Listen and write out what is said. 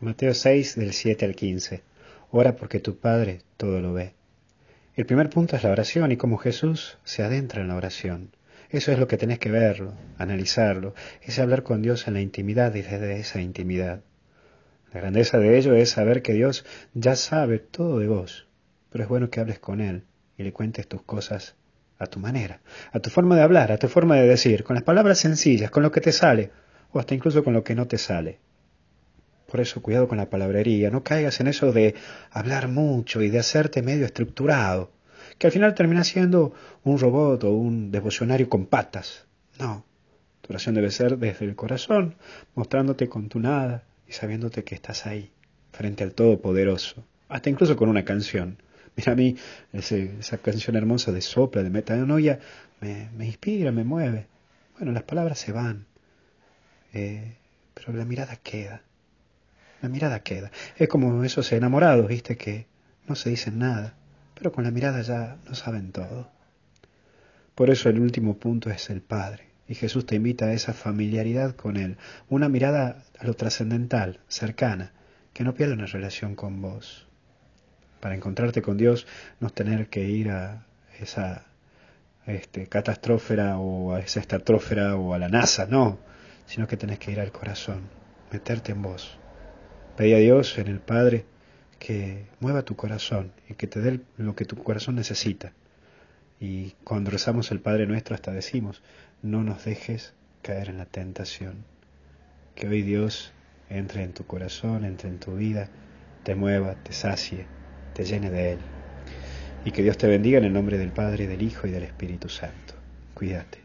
Mateo 6 del 7 al 15. Ora porque tu Padre todo lo ve. El primer punto es la oración y cómo Jesús se adentra en la oración. Eso es lo que tenés que verlo, analizarlo, es hablar con Dios en la intimidad y desde esa intimidad. La grandeza de ello es saber que Dios ya sabe todo de vos, pero es bueno que hables con Él y le cuentes tus cosas a tu manera, a tu forma de hablar, a tu forma de decir, con las palabras sencillas, con lo que te sale, o hasta incluso con lo que no te sale. Por eso cuidado con la palabrería, no caigas en eso de hablar mucho y de hacerte medio estructurado, que al final termina siendo un robot o un devocionario con patas. No, tu oración debe ser desde el corazón, mostrándote con tu nada y sabiéndote que estás ahí, frente al Todopoderoso, hasta incluso con una canción. Mira a mí, esa canción hermosa de sopla, de metanoia, me, me inspira, me mueve. Bueno, las palabras se van, eh, pero la mirada queda. La mirada queda. Es como esos enamorados, viste, que no se dicen nada, pero con la mirada ya no saben todo. Por eso el último punto es el Padre. Y Jesús te invita a esa familiaridad con Él, una mirada a lo trascendental, cercana, que no pierda una relación con vos. Para encontrarte con Dios, no tener que ir a esa este, catastrófera o a esa estatrófera o a la NASA, no, sino que tenés que ir al corazón, meterte en vos, Pedí a Dios en el Padre que mueva tu corazón y que te dé lo que tu corazón necesita. Y cuando rezamos el Padre nuestro hasta decimos, no nos dejes caer en la tentación. Que hoy Dios entre en tu corazón, entre en tu vida, te mueva, te sacie, te llene de Él. Y que Dios te bendiga en el nombre del Padre, del Hijo y del Espíritu Santo. Cuídate.